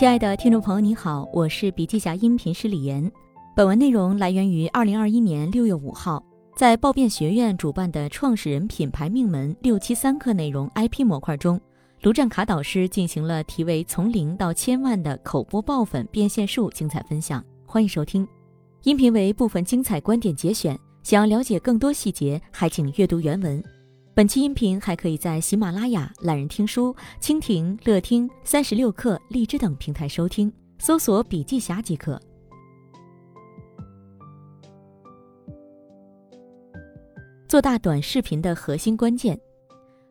亲爱的听众朋友，你好，我是笔记侠音频师李岩。本文内容来源于二零二一年六月五号，在暴变学院主办的创始人品牌命门六七三课内容 IP 模块中，卢占卡导师进行了题为“从零到千万”的口播爆粉变现术精彩分享，欢迎收听。音频为部分精彩观点节选，想要了解更多细节，还请阅读原文。本期音频还可以在喜马拉雅、懒人听书、蜻蜓、乐听、三十六课、荔枝等平台收听，搜索“笔记侠”即可。做大短视频的核心关键，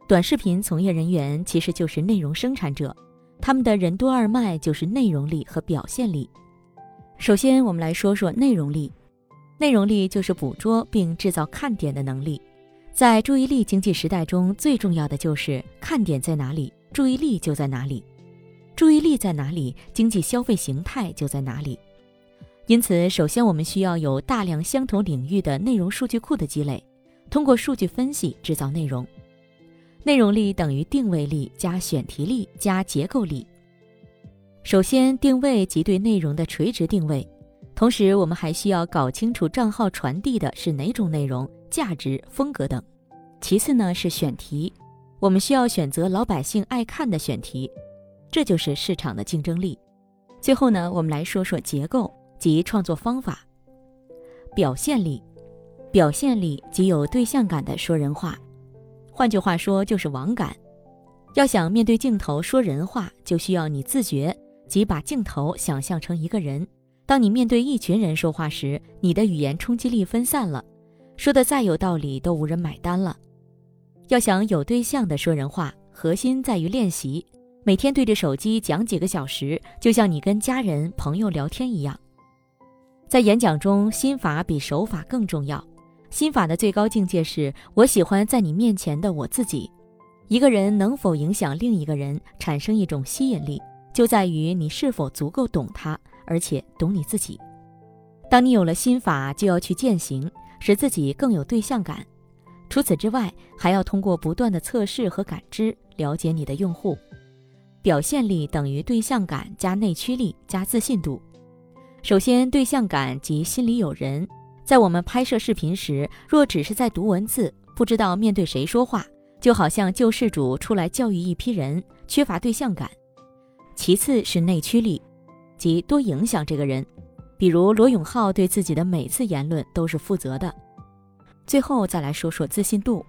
短视频从业人员其实就是内容生产者，他们的人多二脉就是内容力和表现力。首先，我们来说说内容力，内容力就是捕捉并制造看点的能力。在注意力经济时代中，最重要的就是看点在哪里，注意力就在哪里；注意力在哪里，经济消费形态就在哪里。因此，首先我们需要有大量相同领域的内容数据库的积累，通过数据分析制造内容。内容力等于定位力加选题力加结构力。首先，定位即对内容的垂直定位，同时我们还需要搞清楚账号传递的是哪种内容。价值、风格等。其次呢是选题，我们需要选择老百姓爱看的选题，这就是市场的竞争力。最后呢，我们来说说结构及创作方法。表现力，表现力即有对象感的说人话，换句话说就是网感。要想面对镜头说人话，就需要你自觉，即把镜头想象成一个人。当你面对一群人说话时，你的语言冲击力分散了。说的再有道理都无人买单了。要想有对象的说人话，核心在于练习。每天对着手机讲几个小时，就像你跟家人朋友聊天一样。在演讲中，心法比手法更重要。心法的最高境界是我喜欢在你面前的我自己。一个人能否影响另一个人，产生一种吸引力，就在于你是否足够懂他，而且懂你自己。当你有了心法，就要去践行。使自己更有对象感。除此之外，还要通过不断的测试和感知，了解你的用户。表现力等于对象感加内驱力加自信度。首先，对象感即心里有人。在我们拍摄视频时，若只是在读文字，不知道面对谁说话，就好像救世主出来教育一批人，缺乏对象感。其次是内驱力，即多影响这个人。比如罗永浩对自己的每次言论都是负责的。最后再来说说自信度，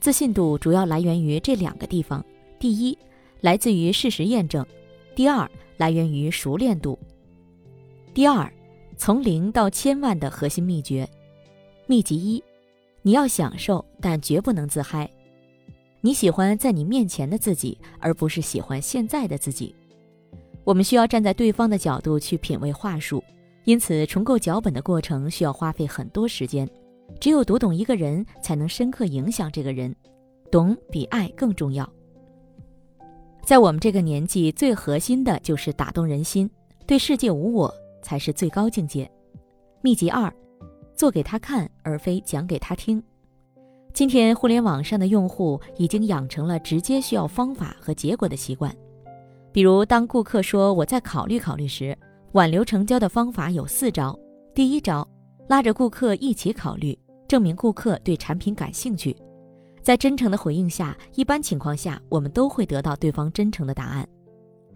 自信度主要来源于这两个地方：第一，来自于事实验证；第二，来源于熟练度。第二，从零到千万的核心秘诀，秘籍一：你要享受，但绝不能自嗨。你喜欢在你面前的自己，而不是喜欢现在的自己。我们需要站在对方的角度去品味话术。因此，重构脚本的过程需要花费很多时间。只有读懂一个人，才能深刻影响这个人。懂比爱更重要。在我们这个年纪，最核心的就是打动人心，对世界无我才是最高境界。秘籍二：做给他看，而非讲给他听。今天，互联网上的用户已经养成了直接需要方法和结果的习惯。比如，当顾客说“我再考虑考虑”时，挽留成交的方法有四招。第一招，拉着顾客一起考虑，证明顾客对产品感兴趣。在真诚的回应下，一般情况下，我们都会得到对方真诚的答案。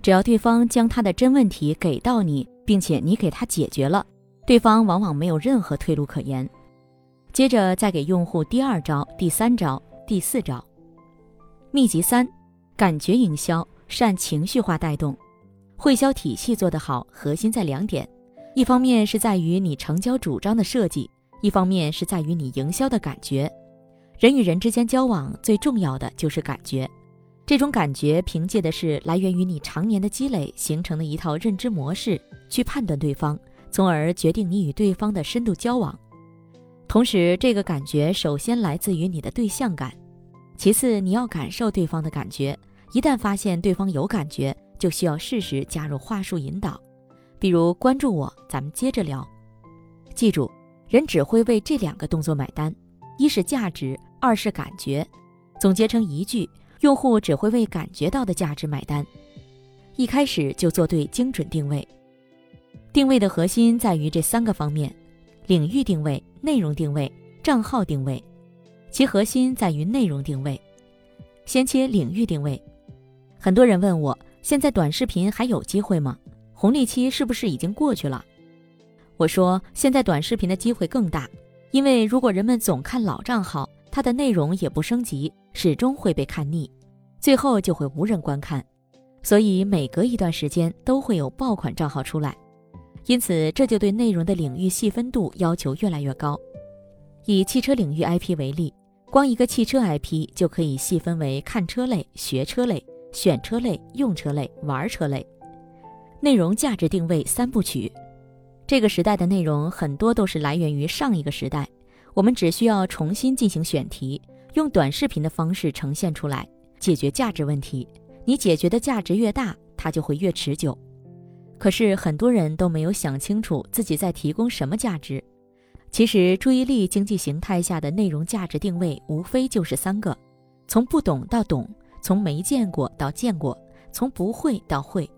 只要对方将他的真问题给到你，并且你给他解决了，对方往往没有任何退路可言。接着再给用户第二招、第三招、第四招。秘籍三：感觉营销，善情绪化带动。会销体系做得好，核心在两点：一方面是在于你成交主张的设计，一方面是在于你营销的感觉。人与人之间交往最重要的就是感觉，这种感觉凭借的是来源于你常年的积累形成的一套认知模式，去判断对方，从而决定你与对方的深度交往。同时，这个感觉首先来自于你的对象感，其次你要感受对方的感觉。一旦发现对方有感觉，就需要适时加入话术引导，比如关注我，咱们接着聊。记住，人只会为这两个动作买单：一是价值，二是感觉。总结成一句，用户只会为感觉到的价值买单。一开始就做对精准定位。定位的核心在于这三个方面：领域定位、内容定位、账号定位。其核心在于内容定位。先切领域定位。很多人问我，现在短视频还有机会吗？红利期是不是已经过去了？我说，现在短视频的机会更大，因为如果人们总看老账号，它的内容也不升级，始终会被看腻，最后就会无人观看。所以每隔一段时间都会有爆款账号出来，因此这就对内容的领域细分度要求越来越高。以汽车领域 IP 为例，光一个汽车 IP 就可以细分为看车类、学车类。选车类、用车类、玩车类，内容价值定位三部曲。这个时代的内容很多都是来源于上一个时代，我们只需要重新进行选题，用短视频的方式呈现出来，解决价值问题。你解决的价值越大，它就会越持久。可是很多人都没有想清楚自己在提供什么价值。其实，注意力经济形态下的内容价值定位无非就是三个：从不懂到懂。从没见过到见过，从不会到会。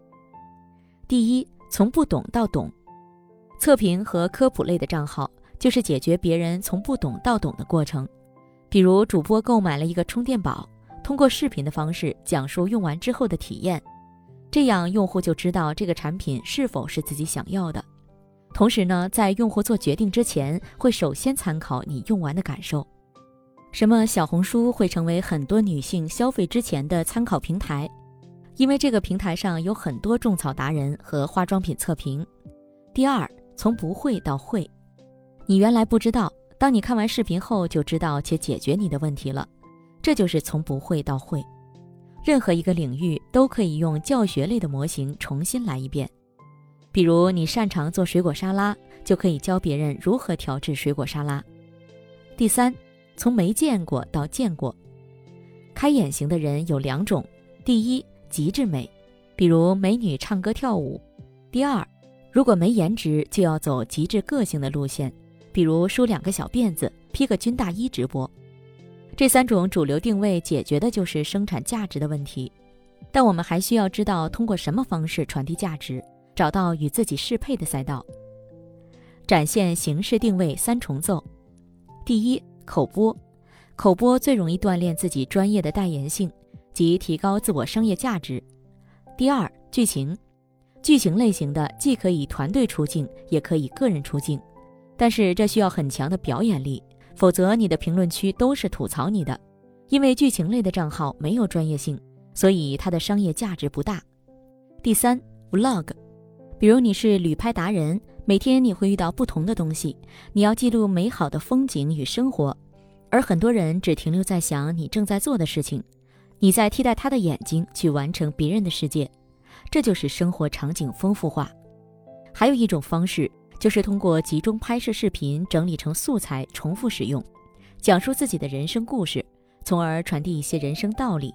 第一，从不懂到懂。测评和科普类的账号就是解决别人从不懂到懂的过程。比如主播购买了一个充电宝，通过视频的方式讲述用完之后的体验，这样用户就知道这个产品是否是自己想要的。同时呢，在用户做决定之前，会首先参考你用完的感受。什么小红书会成为很多女性消费之前的参考平台？因为这个平台上有很多种草达人和化妆品测评。第二，从不会到会，你原来不知道，当你看完视频后就知道且解决你的问题了，这就是从不会到会。任何一个领域都可以用教学类的模型重新来一遍。比如你擅长做水果沙拉，就可以教别人如何调制水果沙拉。第三。从没见过到见过，开眼型的人有两种：第一，极致美，比如美女唱歌跳舞；第二，如果没颜值，就要走极致个性的路线，比如梳两个小辫子，披个军大衣直播。这三种主流定位解决的就是生产价值的问题，但我们还需要知道通过什么方式传递价值，找到与自己适配的赛道，展现形式定位三重奏：第一。口播，口播最容易锻炼自己专业的代言性，及提高自我商业价值。第二，剧情，剧情类型的既可以团队出镜，也可以个人出镜，但是这需要很强的表演力，否则你的评论区都是吐槽你的。因为剧情类的账号没有专业性，所以它的商业价值不大。第三，vlog，比如你是旅拍达人。每天你会遇到不同的东西，你要记录美好的风景与生活，而很多人只停留在想你正在做的事情，你在替代他的眼睛去完成别人的世界，这就是生活场景丰富化。还有一种方式就是通过集中拍摄视频整理成素材重复使用，讲述自己的人生故事，从而传递一些人生道理。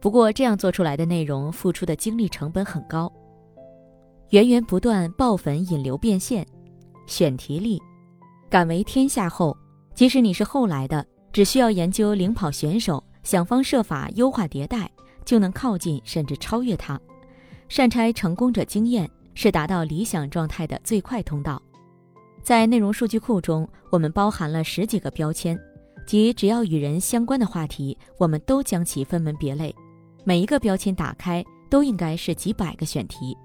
不过这样做出来的内容付出的精力成本很高。源源不断爆粉引流变现，选题力，敢为天下后。即使你是后来的，只需要研究领跑选手，想方设法优化迭代，就能靠近甚至超越他。善拆成功者经验是达到理想状态的最快通道。在内容数据库中，我们包含了十几个标签，即只要与人相关的话题，我们都将其分门别类。每一个标签打开，都应该是几百个选题。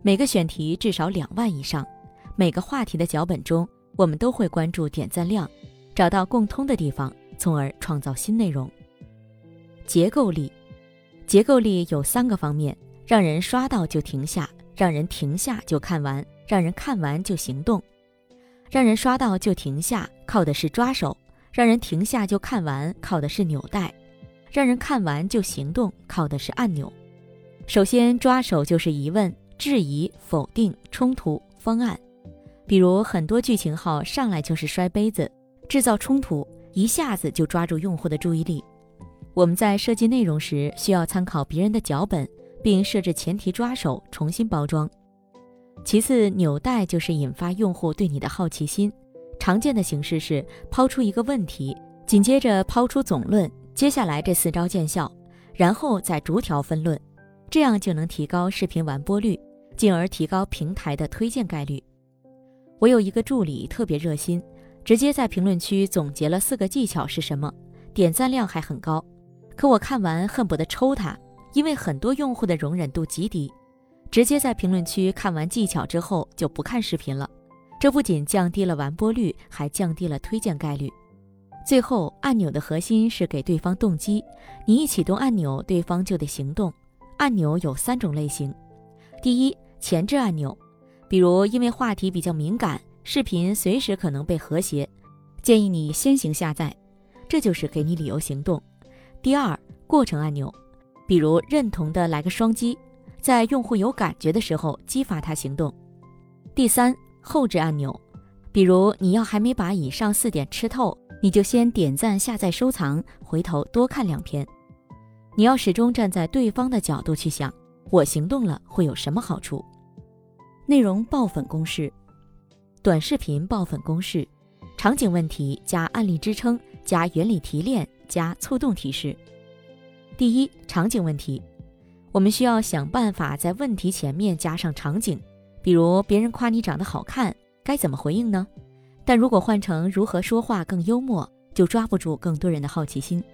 每个选题至少两万以上，每个话题的脚本中，我们都会关注点赞量，找到共通的地方，从而创造新内容。结构力，结构力有三个方面：让人刷到就停下，让人停下就看完，让人看完就行动。让人刷到就停下，靠的是抓手；让人停下就看完，靠的是纽带；让人看完就行动，靠的是按钮。首先，抓手就是疑问。质疑、否定、冲突、方案，比如很多剧情号上来就是摔杯子，制造冲突，一下子就抓住用户的注意力。我们在设计内容时，需要参考别人的脚本，并设置前提抓手，重新包装。其次，纽带就是引发用户对你的好奇心。常见的形式是抛出一个问题，紧接着抛出总论，接下来这四招见效，然后再逐条分论。这样就能提高视频完播率，进而提高平台的推荐概率。我有一个助理特别热心，直接在评论区总结了四个技巧是什么，点赞量还很高。可我看完恨不得抽他，因为很多用户的容忍度极低，直接在评论区看完技巧之后就不看视频了。这不仅降低了完播率，还降低了推荐概率。最后，按钮的核心是给对方动机，你一启动按钮，对方就得行动。按钮有三种类型，第一，前置按钮。比如，因为话题比较敏感，视频随时可能被和谐，建议你先行下载，这就是给你理由行动。第二，过程按钮，比如认同的来个双击，在用户有感觉的时候激发他行动。第三，后置按钮，比如你要还没把以上四点吃透，你就先点赞、下载、收藏，回头多看两篇。你要始终站在对方的角度去想，我行动了会有什么好处？内容爆粉公式，短视频爆粉公式：场景问题加案例支撑加原理提炼加触动提示。第一，场景问题，我们需要想办法在问题前面加上场景，比如别人夸你长得好看，该怎么回应呢？但如果换成如何说话更幽默，就抓不住更多人的好奇心。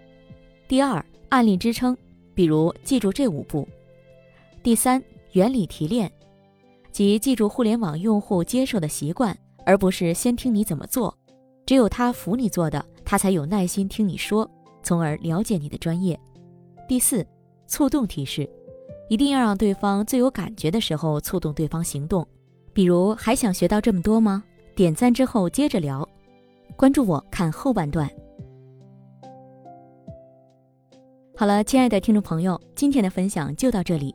第二，案例支撑，比如记住这五步。第三，原理提炼。即记住互联网用户接受的习惯，而不是先听你怎么做。只有他服你做的，他才有耐心听你说，从而了解你的专业。第四，触动提示，一定要让对方最有感觉的时候触动对方行动。比如还想学到这么多吗？点赞之后接着聊，关注我看后半段。好了，亲爱的听众朋友，今天的分享就到这里，